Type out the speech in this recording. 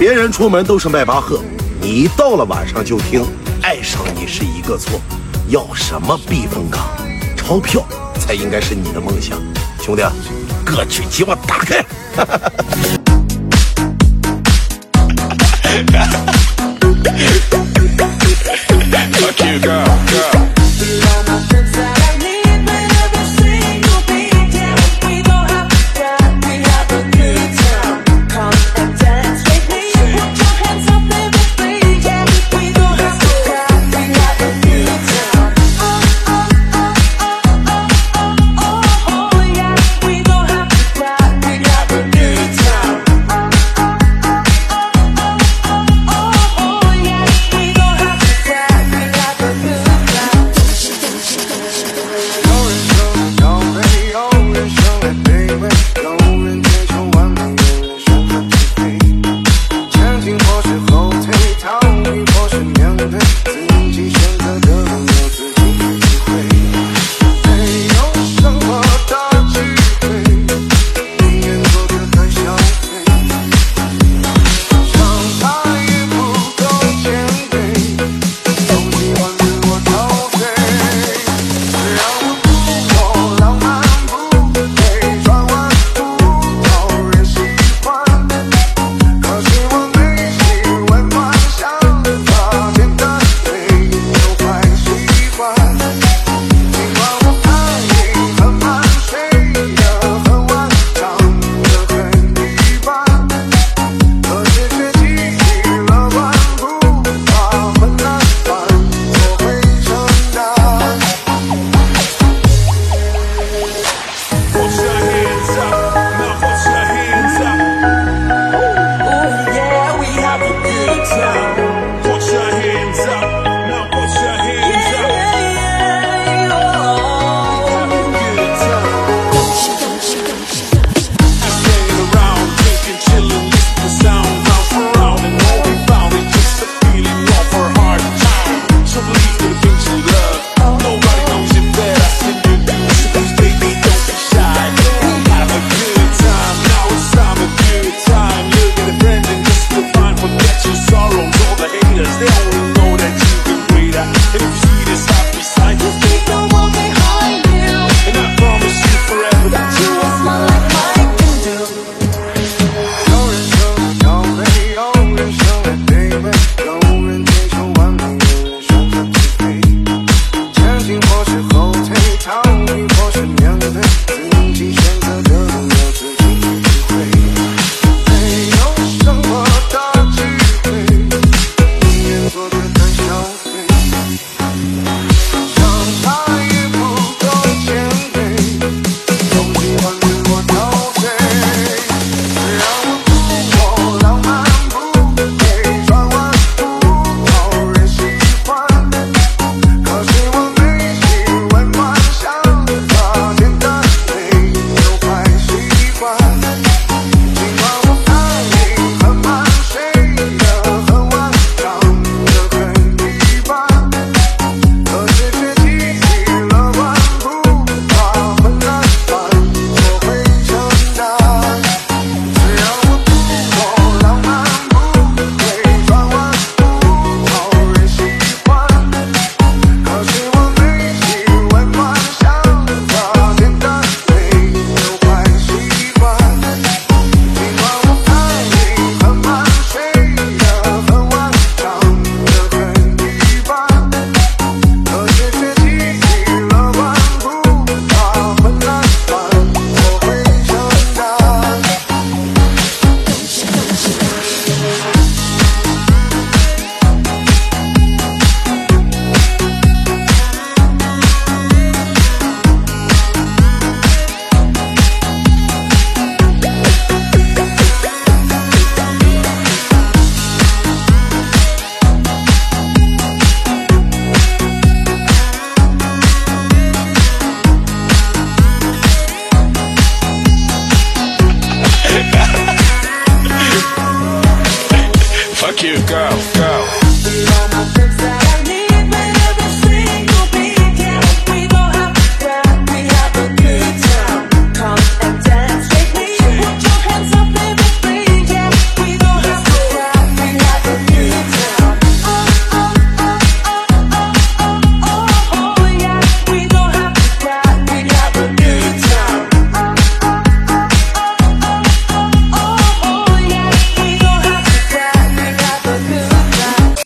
别人出门都是迈巴赫，你到了晚上就听，爱上你是一个错，要什么避风港，钞票才应该是你的梦想，兄弟，歌曲给我打开。Fuck you, girl, girl.